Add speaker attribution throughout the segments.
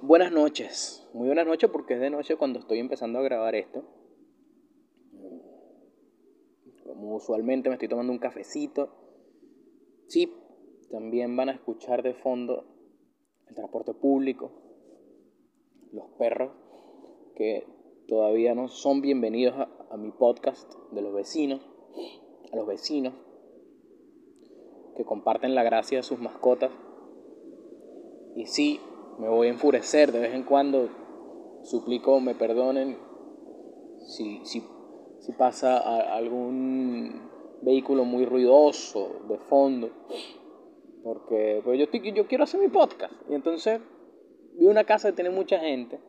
Speaker 1: Buenas noches, muy buenas noches porque es de noche cuando estoy empezando a grabar esto. Como usualmente me estoy tomando un cafecito. Sí, también van a escuchar de fondo el transporte público, los perros que todavía no son bienvenidos a, mi podcast de los vecinos, a los vecinos que comparten la gracia de sus mascotas. Y sí, me voy a enfurecer de vez en cuando. Suplico me perdonen si, si, si pasa algún vehículo muy ruidoso de fondo. Porque pues yo, estoy, yo quiero hacer mi podcast. Y entonces vi una casa que tiene mucha gente.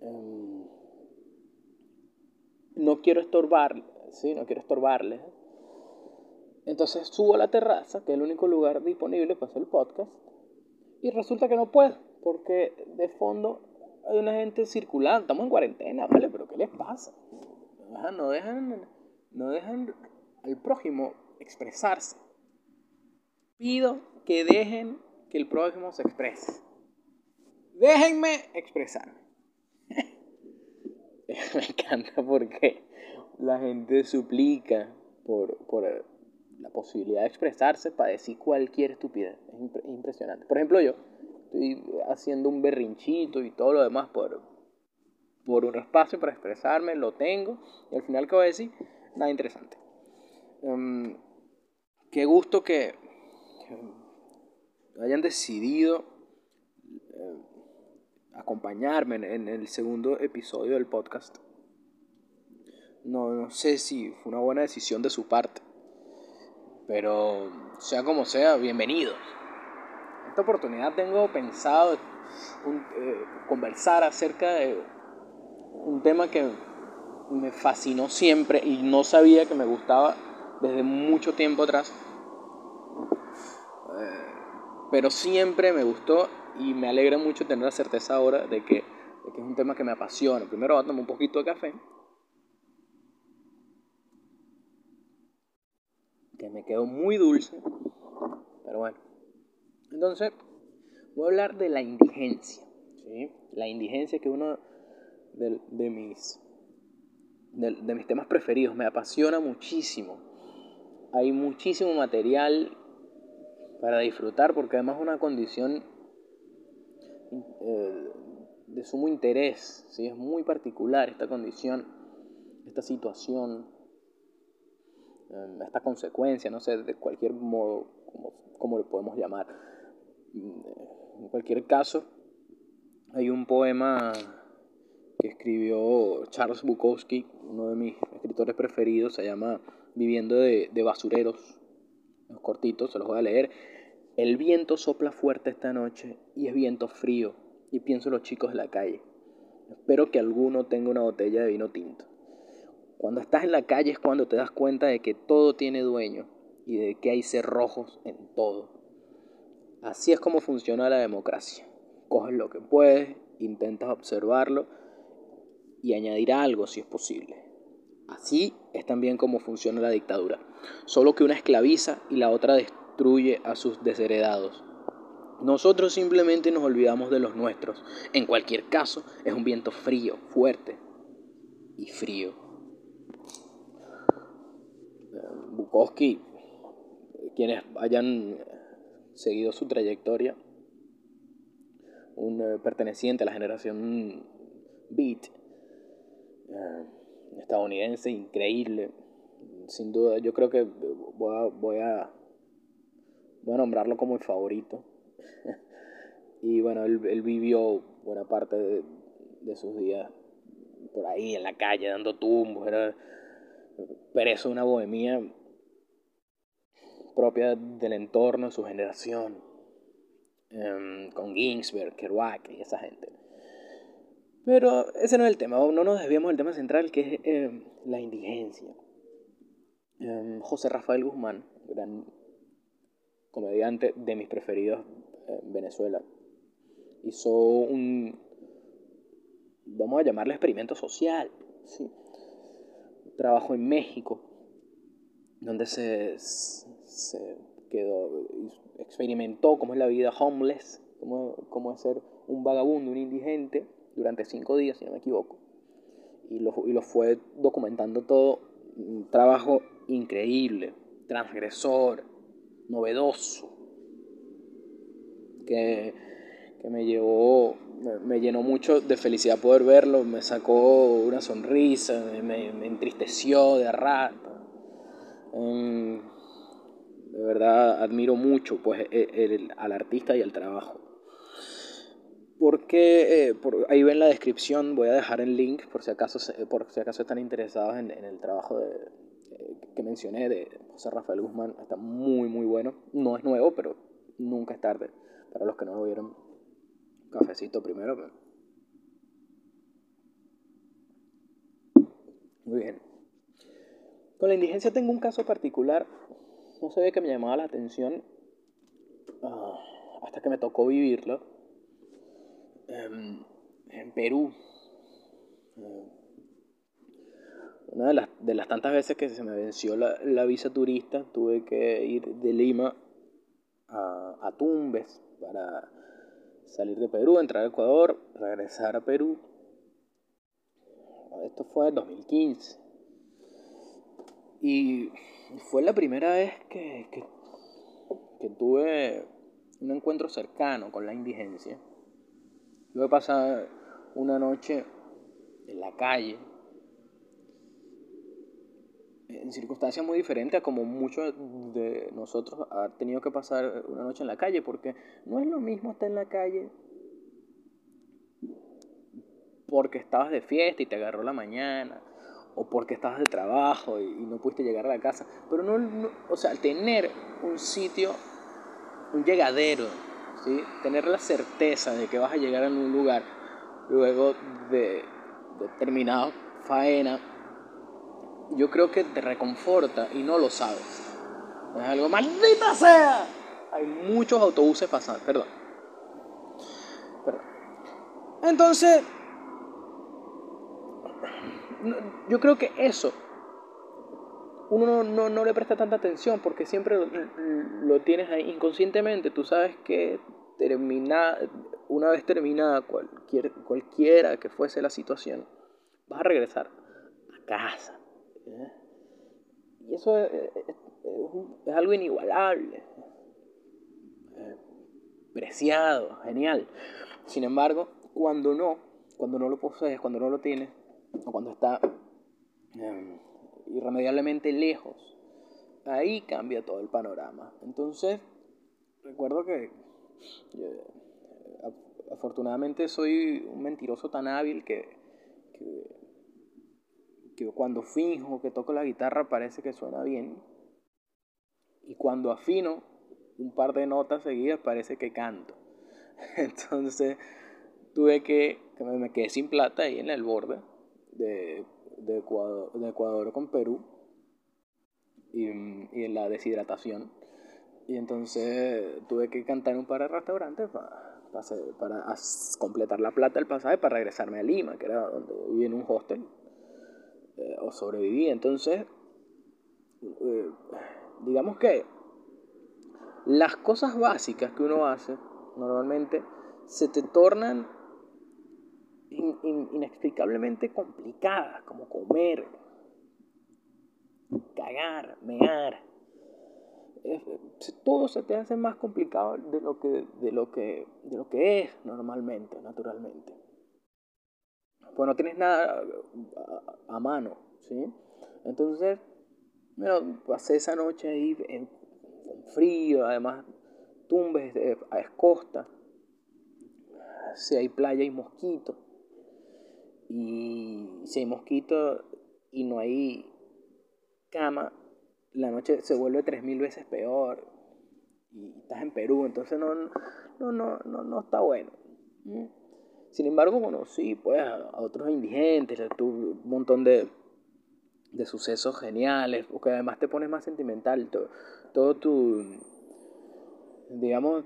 Speaker 1: Em, no quiero estorbarle, ¿sí? No quiero estorbarle. Entonces subo a la terraza, que es el único lugar disponible para hacer el podcast. Y resulta que no puedo, porque de fondo hay una gente circulando. Estamos en cuarentena, ¿vale? Pero ¿qué les pasa? No dejan, no dejan al prójimo expresarse. Pido que dejen que el prójimo se exprese. Déjenme expresarme. Me encanta porque la gente suplica por, por la posibilidad de expresarse para decir cualquier estupidez. Es impresionante. Por ejemplo, yo estoy haciendo un berrinchito y todo lo demás por, por un espacio para expresarme, lo tengo, y al final, ¿qué voy a decir? Nada interesante. Em, qué gusto que, hayan decidido eh, acompañarme en, el segundo episodio del podcast. No, no sé si fue una buena decisión de su parte. Pero sea como sea, bienvenidos. Esta oportunidad tengo pensado eh, conversar acerca de un tema que me fascinó siempre y no sabía que me gustaba desde mucho tiempo atrás. Eh, pero siempre me gustó y me alegra mucho tener la certeza ahora de que, de que es un tema que me apasiona. Primero voy a tomar un poquito de café me quedó muy dulce. Pero bueno. Entonces, voy a hablar de la indigencia. La indigencia que uno de, mis, de, mis temas preferidos. Me apasiona muchísimo. Hay muchísimo material para disfrutar porque además es una condición eh, de sumo interés. ¿sí? Es muy particular esta condición, esta situación esta consecuencia, no sé, de cualquier modo, como, como lo podemos llamar. Mm, en cualquier caso, hay un poema que escribió Charles Bukowski, uno de mis escritores preferidos, se llama Viviendo de, de basureros, los cortitos, se los voy a leer. El viento sopla fuerte esta noche y es viento frío y pienso en los chicos de la calle. Espero que alguno tenga una botella de vino tinto. Cuando estás en la calle es cuando te das cuenta de que todo tiene dueño y de que hay cerrojos en todo. Así es como funciona la democracia. Coges lo que puedes, intentas observarlo y añadir algo si es posible. Así es también como funciona la dictadura. Solo que una esclaviza y la otra destruye a sus desheredados. Nosotros simplemente nos olvidamos de los nuestros. En cualquier caso, es un viento frío, fuerte y frío. Bukowski, quienes hayan seguido su trayectoria, un eh, perteneciente a la generación Beat, eh, estadounidense, increíble, sin duda, yo creo que voy a, nombrarlo como el favorito. y bueno, él, vivió buena parte de, de, sus días por ahí en la calle dando tumbos, era pero eso es una bohemia propia del entorno, su generación, em, con Ginsberg, Kerouac y esa gente. Pero ese no es el tema, no nos desviamos del tema central que es em, la indigencia. Em, José Rafael Guzmán, gran comediante de mis preferidos en Venezuela, hizo un, vamos a llamarle experimento social, ¿sí? trabajo en México, donde se, se quedó, experimentó cómo es la vida homeless, cómo, cómo es ser un vagabundo, un indigente, durante cinco días, si no me equivoco. Y lo, y lo fue documentando todo. Un trabajo increíble, transgresor, novedoso, que, que me llevó, me, llenó mucho de felicidad poder verlo, me sacó una sonrisa, me, entristeció de rato. De verdad admiro mucho pues, el, el, al artista y al trabajo. Porque eh, por, ahí ven la descripción, voy a dejar el link por si acaso, por si acaso están interesados en, el trabajo eh, que mencioné de José Rafael Guzmán. Está muy, muy bueno. No es nuevo, pero nunca es tarde. Para los que no lo vieron, cafecito primero. Muy bien. Con la indigencia tengo un caso particular. No sabía que me llamaba la atención uh, hasta que me tocó vivirlo en Perú. Una de las, de las, tantas veces que se me venció la, la, visa turista, tuve que ir de Lima a, a Tumbes para salir de Perú, entrar a Ecuador, regresar a Perú. Esto fue en 2015. Y fue la primera vez que, que, tuve un encuentro cercano con la indigencia. Yo he pasado una noche en la calle, en circunstancias muy diferentes a como muchos de nosotros han tenido que pasar una noche en la calle, porque no es lo mismo estar en la calle porque estabas de fiesta y te agarró la mañana, o porque estabas de trabajo y, no pudiste llegar a la casa, pero no, o sea, tener un sitio, un llegadero Tener la certeza de que vas a llegar a un lugar luego de, de faena, yo creo que te reconforta y no lo sabes. Es algo, maldita sea. Hay muchos autobuses pasando, perdón. perdón. Entonces, yo creo que eso uno no, no, le presta tanta atención porque siempre lo, tienes ahí inconscientemente. Tú sabes que termina, una vez terminada cualquier, cualquiera que fuese la situación, vas a regresar a casa. ¿eh? Y eso es, es, es, algo inigualable, eh, preciado, genial. Sin embargo, cuando no, cuando no lo posees, cuando no lo tienes, o cuando está eh, irremediablemente lejos, ahí cambia todo el panorama. Entonces, recuerdo que afortunadamente soy un mentiroso tan hábil que, que, que, cuando finjo que toco la guitarra parece que suena bien. Y cuando afino un par de notas seguidas parece que canto. Entonces tuve que, que me quedé sin plata ahí en el borde de, de, Ecuador, de Ecuador con Perú y, y en la deshidratación y entonces tuve que cantar un par de restaurantes para, para, completar la plata del pasaje para regresarme a Lima, que era donde viví en un hostel, eh, o sobreviví. Entonces, eh, digamos que las cosas básicas que uno hace normalmente se te tornan in, in, inexplicablemente complicadas, como comer, cagar, mear todo se te hace más complicado de lo que, de lo que, de lo que es normalmente, naturalmente. Pues no tienes nada a, mano, ¿sí? Entonces, bueno, pasé esa noche ahí en, frío, además tumbes, de, es costa, si hay playa y mosquitos, y si hay mosquitos y no hay cama, la noche se vuelve tres mil veces peor y estás en Perú, entonces no, no, no, no, no está bueno. Sin embargo, conocí pues, a, otros indigentes, un montón de, de sucesos geniales, porque además te pones más sentimental, todo, todo tu, digamos,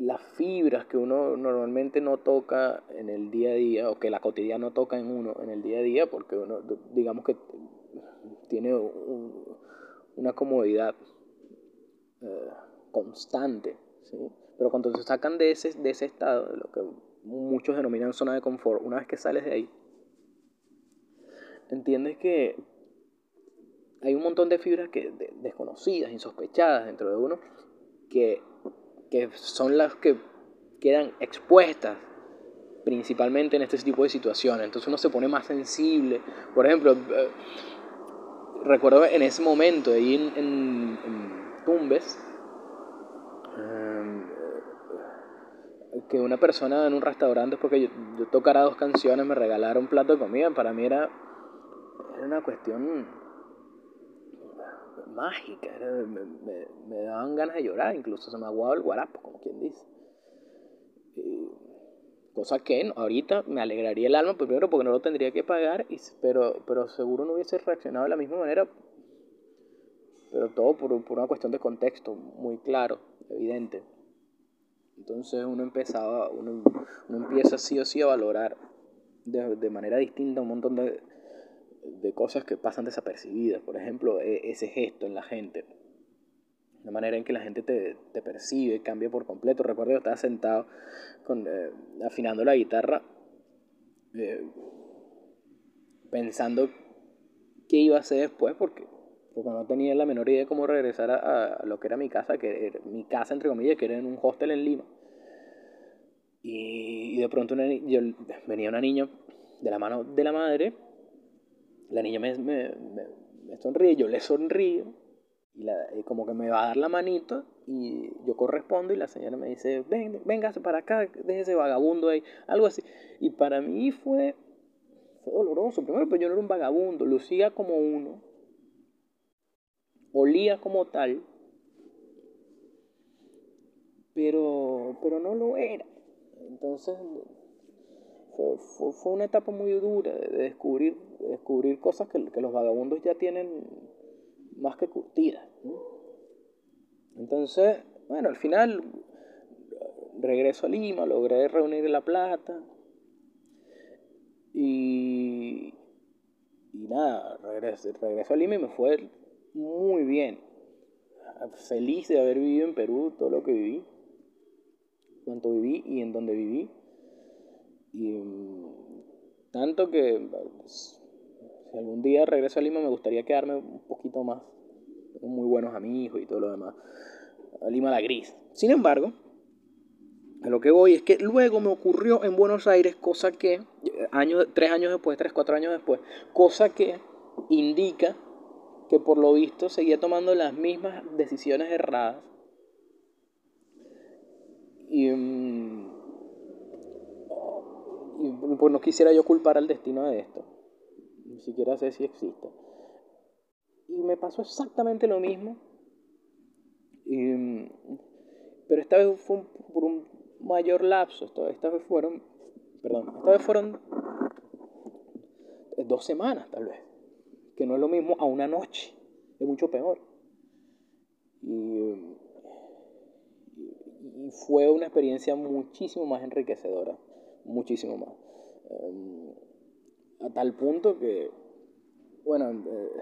Speaker 1: las fibras que uno normalmente no toca en el día a día, o que la cotidiana no toca en uno en el día a día, porque uno, digamos que tiene un, una comodidad eh, constante, ¿sí? Pero cuando te sacan de ese, de ese estado, de lo que muchos denominan zona de confort, una vez que sales de ahí, entiendes que hay un montón de fibras que, desconocidas, insospechadas dentro de uno, que, que son las que quedan expuestas principalmente en este tipo de situaciones. Entonces uno se pone más sensible. Por ejemplo, eh, recuerdo en ese momento, ahí en, Tumbes, eh, que una persona en un restaurante, porque yo, yo, tocara dos canciones, me regalara un plato de comida, para mí era, era una cuestión mágica, me, me, daban ganas de llorar, incluso se me aguaba el guarapo, como quien dice. cosa que ahorita me alegraría el alma, primero porque no lo tendría que pagar, y, pero, pero seguro no hubiese reaccionado de la misma manera, pero todo por, por una cuestión de contexto muy claro, evidente. Entonces uno empezaba, uno, uno empieza sí o sí a valorar de, de manera distinta un montón de, de cosas que pasan desapercibidas. Por ejemplo, e, ese gesto en la gente. La manera en que la gente te, te percibe cambia por completo. Recuerdo que estaba sentado con, eh, afinando la guitarra, eh, pensando qué iba a hacer después, porque, porque no tenía la menor idea de cómo regresar a, lo que era mi casa, que era mi casa, entre comillas, que era en un hostel en Lima. Y, de pronto venía una niña de la mano de la madre la niña me, me, me, sonríe, yo le sonrío, y, la, como que me va a dar la manito, y yo correspondo, y la señora me dice, ven, véngase para acá, déjese vagabundo ahí, algo así. Y para mí fue, fue doloroso. Primero, pues yo no era un vagabundo, lucía como uno, olía como tal, pero, pero no lo era. Entonces, fue, fue, fue, una etapa muy dura de, descubrir, descubrir cosas que, los vagabundos ya tienen más que curtidas. Entonces, bueno, al final regreso a Lima, logré reunir la plata y, y nada, regreso, regreso a Lima y me fue muy bien. Feliz de haber vivido en Perú todo lo que viví, cuanto viví y en donde viví y mm, tanto que pues, si algún día regreso a Lima me gustaría quedarme un poquito más. Muy buenos amigos y todo lo demás. Lima la gris. Sin embargo, a lo que voy es que luego me ocurrió en Buenos Aires, cosa que, años, tres años después, tres, cuatro años después, cosa que indica que por lo visto seguía tomando las mismas decisiones erradas. Y mm, y pues no quisiera yo culpar al destino de esto. Ni siquiera sé si existe. Y me pasó exactamente lo mismo. Y, pero esta vez fue por un mayor lapso. Esta, vez fueron, perdón, esta vez fueron dos semanas tal vez. Que no es lo mismo a una noche. Es mucho peor. Y, y fue una experiencia muchísimo más enriquecedora muchísimo más. Em, a tal punto que, bueno, eh,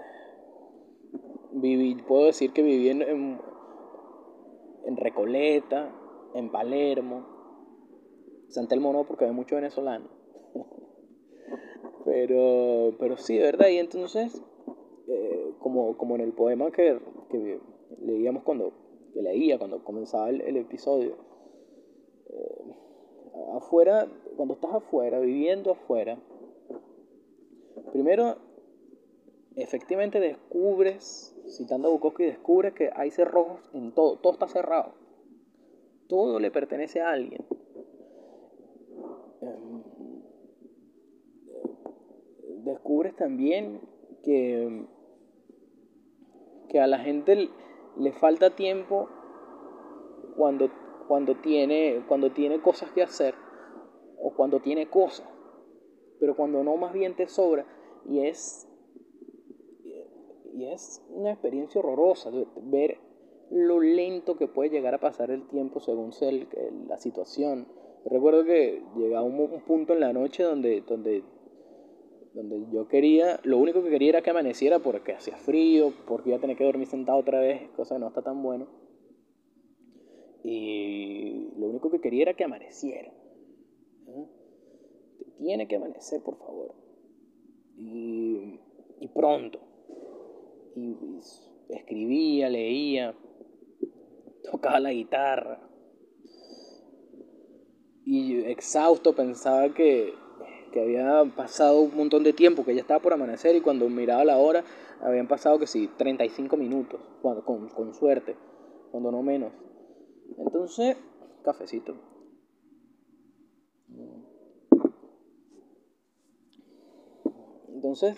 Speaker 1: viví, puedo decir que viví en, en, Recoleta, en Palermo, San Telmo no porque hay mucho venezolano. pero, pero sí, verdad, y entonces, eh, como, como en el poema que, que leíamos cuando, que leía cuando comenzaba el, el episodio, eh, afuera cuando estás afuera, viviendo afuera, primero, efectivamente descubres, citando a Bukowski, descubres que hay cerrojos en todo, todo está cerrado, todo le pertenece a alguien. Em, descubres también que, que a la gente le falta tiempo cuando, cuando, tiene, cuando tiene cosas que hacer o cuando tiene cosas, pero cuando no más bien te sobra y es y es una experiencia horrorosa ver lo lento que puede llegar a pasar el tiempo según sea la situación. Recuerdo que llegaba un, un, punto en la noche donde, donde, donde yo quería, lo único que quería era que amaneciera porque hacía frío, porque iba a tener que dormir sentado otra vez, cosa que no está tan bueno. Y, lo único que quería era que amaneciera. Tiene que amanecer, por favor. Y, pronto. Y escribía, leía, tocaba la guitarra. Y exhausto pensaba que, que había pasado un montón de tiempo, que ya estaba por amanecer y cuando miraba la hora habían pasado que sí, 35 minutos, cuando, con, con suerte, cuando no menos. Entonces, cafecito. Entonces,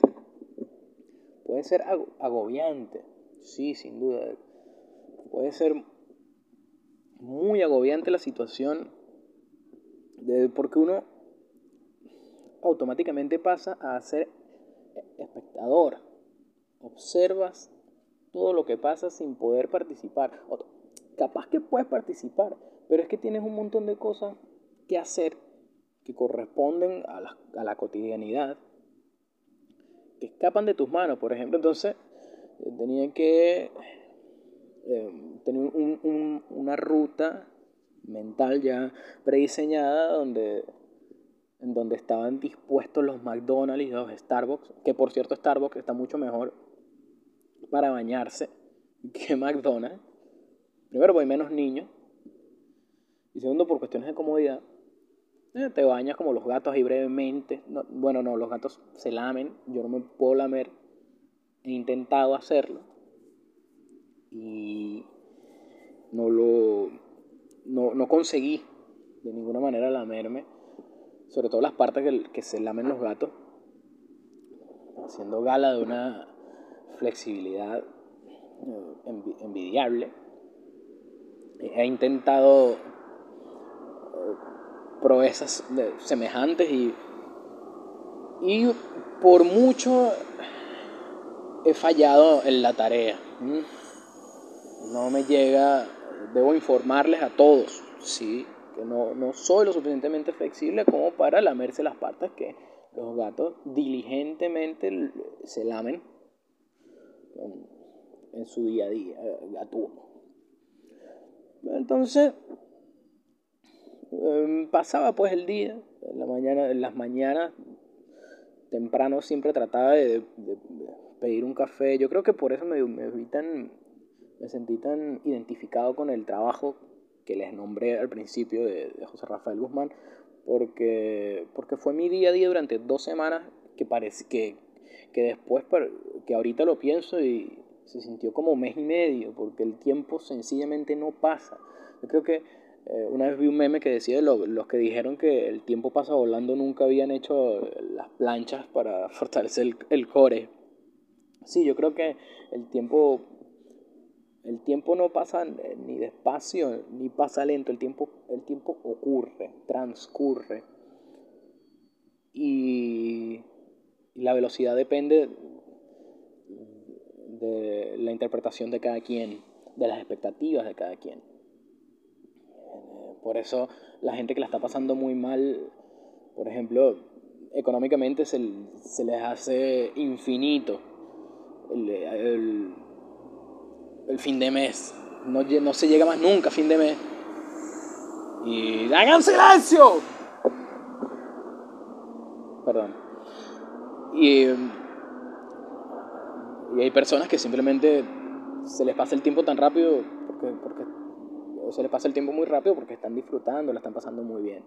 Speaker 1: puede ser agobiante, sí, sin duda. Puede ser muy agobiante la situación porque uno automáticamente pasa a ser espectador. Observas todo lo que pasa sin poder participar. capaz que puedes participar, pero es que tienes un montón de cosas que hacer que corresponden a la, a la cotidianidad, que escapan de tus manos, por ejemplo. Entonces, eh, tenía que eh, tener un, una ruta mental ya prediseñada donde en donde estaban dispuestos los McDonald's y los Starbucks, que por cierto Starbucks está mucho mejor para bañarse que McDonald's. Primero, hay menos niños. Y segundo, por cuestiones de comodidad. Eh, te bañas como los gatos ahí brevemente. bueno, no, los gatos se lamen. Yo no me puedo lamer. He intentado hacerlo. Y no lo. No, no conseguí de ninguna manera lamerme sobre todo las partes que, se lamen los gatos, haciendo gala de una flexibilidad eh, envidiable. He intentado eh, proezas semejantes y, y por mucho he fallado en la tarea. No me llega, debo informarles a todos, sí, que no, no soy lo suficientemente flexible como para lamerse las patas que los gatos diligentemente se lamen en su día a día, gatuno. Entonces, em, pasaba pues el día, en, la mañana, en las mañanas, temprano siempre trataba de, pedir un café. Yo creo que por eso me, me, me sentí tan identificado con el trabajo que les nombré al principio de, José Rafael Guzmán, porque, porque fue mi día a día durante dos semanas que parece que, que después, que ahorita lo pienso y se sintió como mes y medio, porque el tiempo sencillamente no pasa. Yo creo que eh, una vez vi un meme que decía los que dijeron que el tiempo pasa volando nunca habían hecho las planchas para fortalecer el, el core. Sí, yo creo que el tiempo el tiempo no pasa ni despacio ni pasa lento, el tiempo, el tiempo ocurre, transcurre. Y, la velocidad depende de la interpretación de cada quien, de las expectativas de cada quien. Por eso la gente que la está pasando muy mal, por ejemplo, económicamente se, les hace infinito el el fin de mes. No, no se llega más nunca a fin de mes. Y hagan silencio. Perdón. Y, y hay personas que simplemente se les pasa el tiempo tan rápido porque, porque se les pasa el tiempo muy rápido porque están disfrutando, la están pasando muy bien.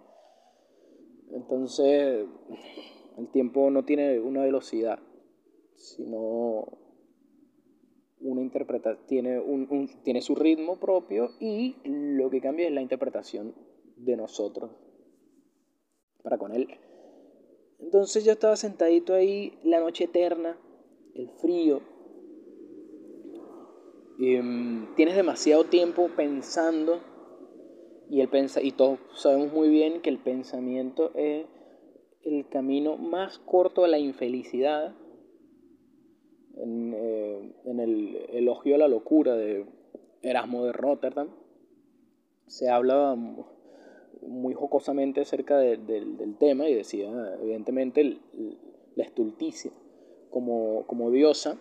Speaker 1: Entonces, el tiempo no tiene una velocidad, sino una interpretación, tiene, un, tiene su ritmo propio y lo que cambia es la interpretación de nosotros para con él. Entonces yo estaba sentadito ahí, la noche eterna, el frío. Em, tienes demasiado tiempo pensando y, el pensa y todos sabemos muy bien que el pensamiento es el camino más corto a la infelicidad. En, eh, en el elogio a la locura de Erasmo de Rotterdam, se habla muy jocosamente acerca del tema y decía, evidentemente, la estulticia como, como diosa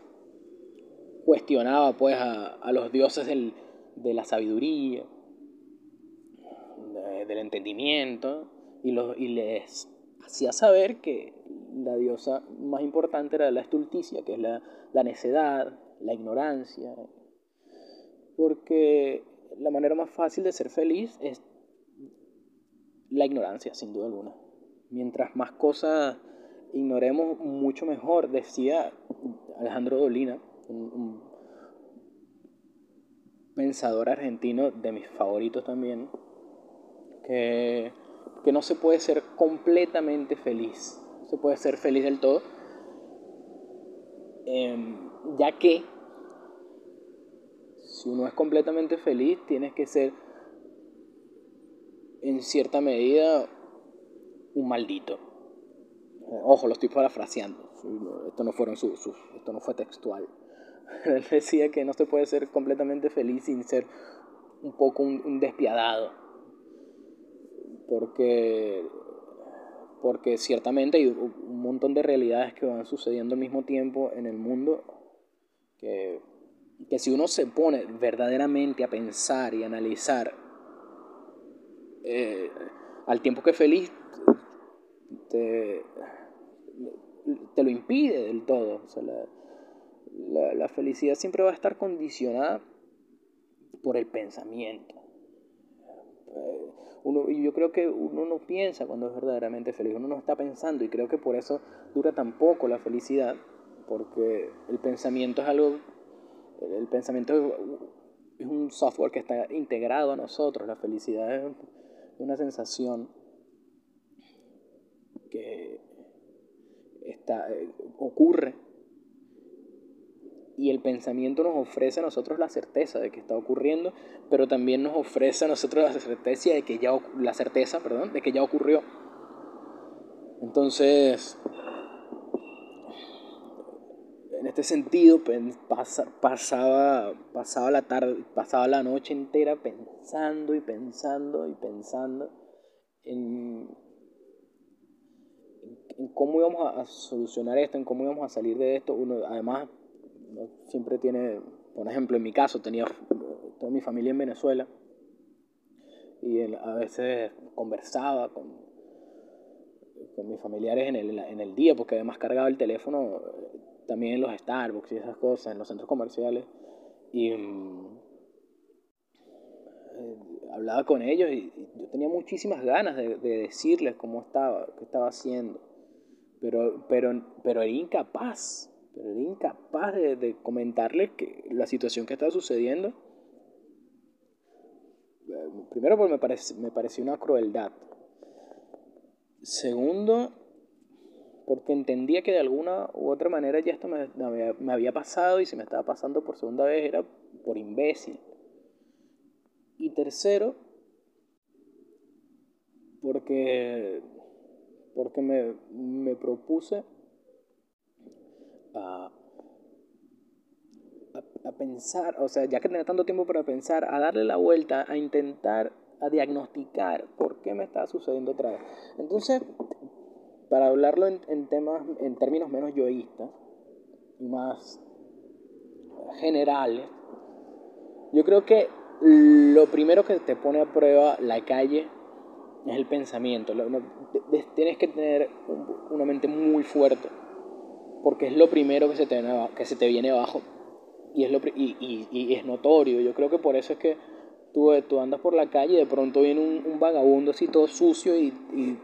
Speaker 1: cuestionaba pues a, a los dioses del, de la sabiduría, del entendimiento y, los, y les hacía saber que la diosa más importante era la estulticia, que es la, la necedad, la ignorancia, porque la manera más fácil de ser feliz es la ignorancia, sin duda alguna. Mientras más cosas ignoremos, mucho mejor, decía Alejandro Dolina, un, pensador argentino de mis favoritos también, que, que no se puede ser completamente feliz, no se puede ser feliz del todo, em, ya que si uno es completamente feliz, tienes que ser en cierta medida un maldito. Ojo, lo estoy parafraseando. Esto no, fueron sus, esto no fue textual. Él decía que no se puede ser completamente feliz sin ser un poco un, despiadado. Porque, porque ciertamente hay un montón de realidades que van sucediendo al mismo tiempo en el mundo que que si uno se pone verdaderamente a pensar y analizar eh, al tiempo que feliz, te, lo impide del todo. Felicidad siempre va a estar condicionada por el pensamiento. Uno, yo creo que uno no piensa cuando es verdaderamente feliz, uno no está pensando y creo que por eso dura tan poco la felicidad, porque el pensamiento es algo el pensamiento es un software que está integrado a nosotros. La felicidad es una sensación que está, eh, ocurre y el pensamiento nos ofrece a nosotros la certeza de que está ocurriendo, pero también nos ofrece a nosotros la certeza de que ya, la certeza, perdón, de que ya ocurrió. Entonces, en este sentido pasaba, pasaba la tarde, pasaba la noche entera pensando y pensando y pensando en, cómo íbamos a solucionar esto, en cómo íbamos a salir de esto. Uno además siempre tiene, por ejemplo, en mi caso tenía toda mi familia en Venezuela y a veces conversaba con, con mis familiares en el, en el día, porque además cargaba el teléfono también en los Starbucks y esas cosas, en los centros comerciales. Y mm, eh, hablaba con ellos y, yo tenía muchísimas ganas de, decirles cómo estaba, qué estaba haciendo. Pero, pero, pero era incapaz, pero era incapaz de, comentarles que la situación que estaba sucediendo. Primero porque me, parece, me pareció una crueldad. Segundo, porque entendía que de alguna u otra manera ya esto me, me, había pasado y si me estaba pasando por segunda vez era por imbécil. Y tercero, porque, porque me, me propuse a, a, pensar, o sea, ya que tenía tanto tiempo para pensar, a darle la vuelta, a intentar, a diagnosticar por qué me estaba sucediendo otra vez. Entonces, para hablarlo en, temas, en términos menos yoístas más generales, yo creo que lo primero que te pone a prueba la calle es el pensamiento. Tienes que tener una mente muy fuerte, porque es lo primero que se te viene, que se te viene abajo y es, lo, y, y es notorio. Yo creo que por eso es que Tú, tú, andas por la calle y de pronto viene un, vagabundo así todo sucio y, y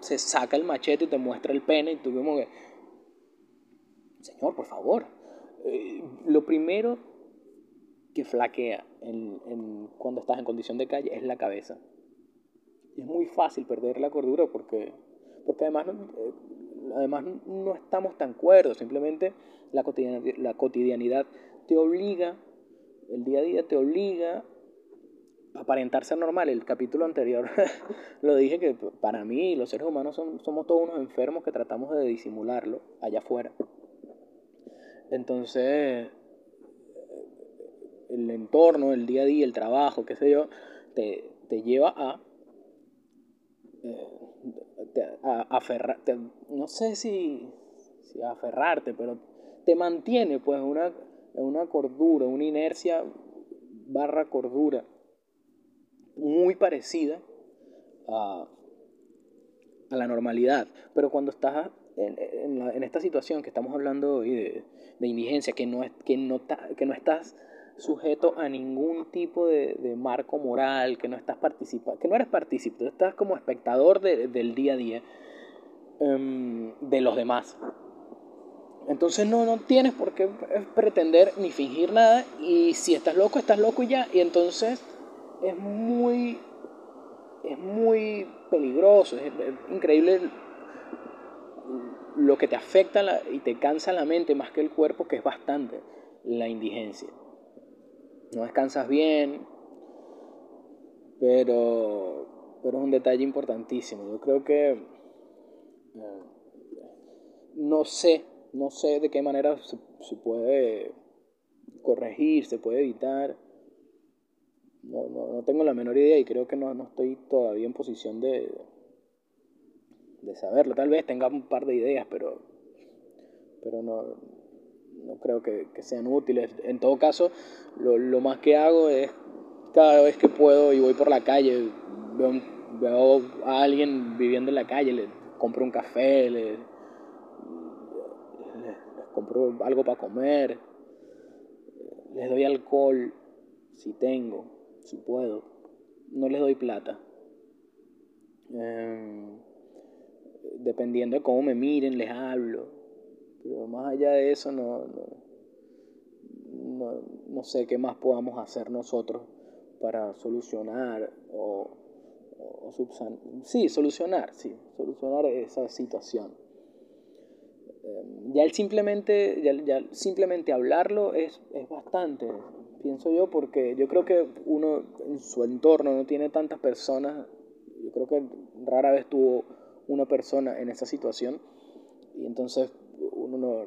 Speaker 1: se saca el machete y te muestra el pene y tú como Señor, por favor. Eh, lo primero que flaquea cuando estás en condición de calle es la cabeza. Y es muy fácil perder la cordura porque, porque además, eh, además no estamos tan cuerdos, simplemente la cotidianidad, la cotidianidad te obliga, el día a día te obliga aparentar ser normal. El capítulo anterior lo dije que para mí los seres humanos somos todos unos enfermos que tratamos de disimularlo allá afuera. Entonces, el entorno, el día a día, el trabajo, qué sé yo, te, lleva a, eh, a aferrarte, no sé si, si aferrarte, pero te mantiene pues una, una cordura, una inercia barra cordura muy parecida a, a la normalidad. Pero cuando estás en, esta situación que estamos hablando hoy de, de indigencia, que no, es, que, no que no estás sujeto a ningún tipo de, marco moral, que no estás participando, que no eres partícipe, estás como espectador del día a día em, de los demás. Entonces no, no tienes por qué pretender ni fingir nada y si estás loco, estás loco y ya. Y entonces es muy, es muy peligroso, es, increíble lo que te afecta y te cansa la mente más que el cuerpo, que es bastante la indigencia. No descansas bien, pero, pero es un detalle importantísimo. Yo creo que eh, no sé no sé de qué manera se, puede corregir, se puede evitar. No, no, tengo la menor idea y creo que no, estoy todavía en posición de, de saberlo. Tal vez tenga un par de ideas, pero, pero no, no creo que, sean útiles. En todo caso, lo, más que hago es cada vez que puedo y voy por la calle, veo, veo a alguien viviendo en la calle, le compro un café, le, compro algo para comer, les doy alcohol si tengo, si puedo, no les doy plata. Em, dependiendo de cómo me miren, les hablo. Pero más allá de eso, no, no, no, sé qué más podamos hacer nosotros para solucionar o, o sí, solucionar, sí, solucionar esa situación. Ya el simplemente, ya, simplemente hablarlo es, es bastante, pienso yo, porque yo creo que uno en su entorno no tiene tantas personas, yo creo que rara vez tuvo una persona en esa situación y entonces uno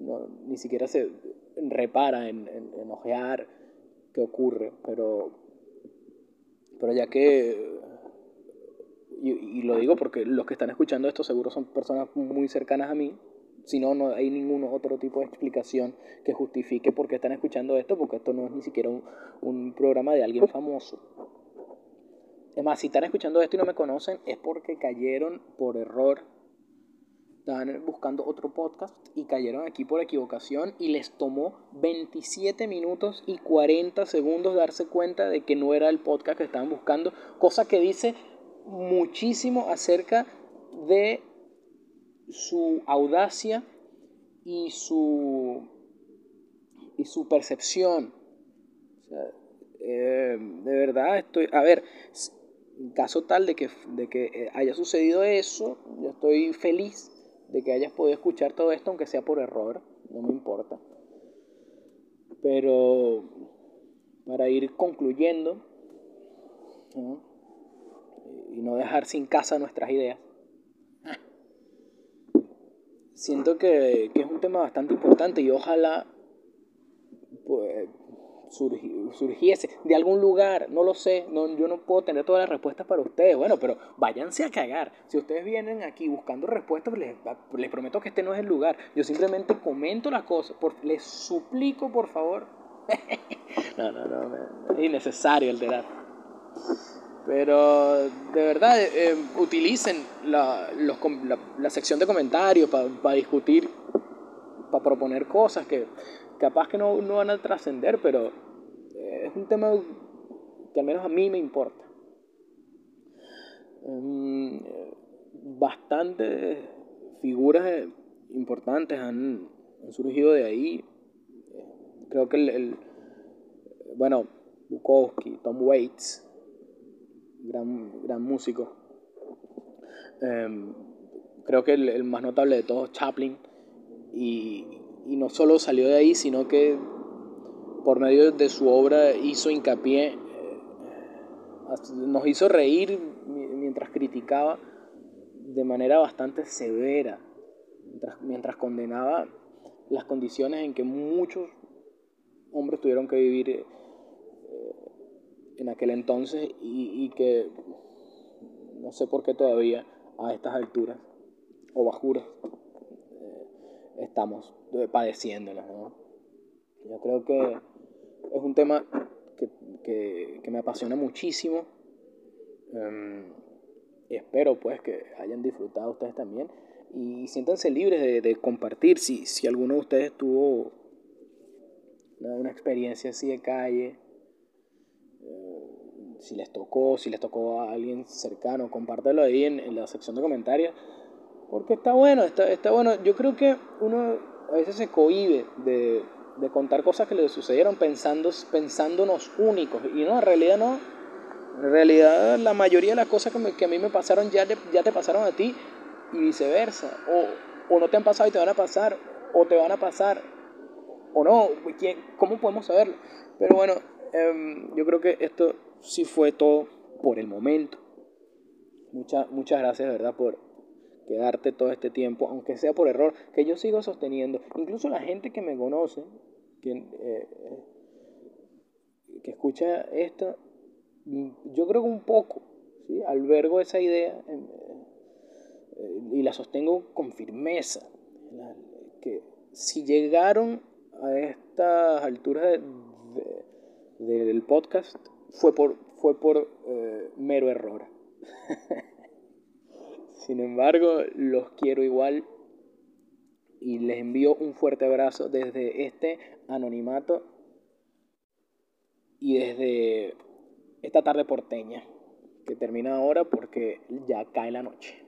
Speaker 1: no, ni siquiera se repara en, ojear qué ocurre, pero, pero ya que, y, lo digo porque los que están escuchando esto seguro son personas muy cercanas a mí, si no, no hay ningún otro tipo de explicación que justifique por qué están escuchando esto, porque esto no es ni siquiera un, un programa de alguien famoso. Además, si están escuchando esto y no me conocen, es porque cayeron por error. Estaban buscando otro podcast y cayeron aquí por equivocación y les tomó 27 minutos y 40 segundos darse cuenta de que no era el podcast que estaban buscando, cosa que dice muchísimo acerca de su audacia y su, y su percepción. Eh, de verdad estoy, a ver, en caso tal de que, de que haya sucedido eso, yo estoy feliz de que hayas podido escuchar todo esto, aunque sea por error, no me importa. Pero para ir concluyendo y no dejar sin casa nuestras ideas, siento que, es un tema bastante importante y ojalá pues, surgiese de algún lugar, no lo sé, no, yo no puedo tener todas las respuestas para ustedes, bueno, pero váyanse a cagar. Si ustedes vienen aquí buscando respuestas, les, les prometo que este no es el lugar. Yo simplemente comento las cosas, les suplico por favor. no, no, no, es innecesario alterar. Pero de verdad, eh, eh, utilicen la, la, sección de comentarios para discutir, para proponer cosas que capaz que no, no van a trascender, pero eh, es un tema que al menos a mí me importa. Mm, bastantes figuras importantes han, surgido de ahí. Creo que el, bueno, Bukowski, Tom Waits, gran, gran músico. Em, creo que el, más notable de todos, Chaplin, y, no solo salió de ahí, sino que por medio de su obra hizo hincapié, eh, nos hizo reír mientras criticaba de manera bastante severa, mientras, condenaba las condiciones en que muchos hombres tuvieron que vivir eh, en aquel entonces y, que no sé por qué todavía a estas alturas o bajuras eh, estamos padeciéndolas. Yo creo que es un tema que, me apasiona muchísimo. Em, espero pues que hayan disfrutado ustedes también y siéntanse libres de, de compartir si, si alguno de ustedes tuvo una experiencia así de calle, eh, si les tocó, si les tocó a alguien cercano, compártelo ahí en, en la sección de comentarios, porque está bueno, está, está bueno. Yo creo que uno a veces se cohíbe de, de contar cosas que le sucedieron pensando, pensándonos únicos, y no, en realidad no. En realidad la mayoría de las cosas que, a mí me pasaron ya te, ya te pasaron a ti y viceversa. O, o no te han pasado y te van a pasar, o te van a pasar o no, ¿quién, ¿cómo podemos saberlo? Pero bueno, em, yo creo que esto sí fue todo por el momento. Muchas, muchas gracias, verdad, por quedarte todo este tiempo, aunque sea por error, que yo sigo sosteniendo. Incluso la gente que me conoce, que, eh, que escucha esto, yo creo que un poco, ¿sí? albergo esa idea eh, y la sostengo con firmeza, que si llegaron a estas alturas del podcast fue por, fue por eh, mero error. Sin embargo, los quiero igual y les envío un fuerte abrazo desde este anonimato y desde esta tarde porteña que termina ahora porque ya cae la noche.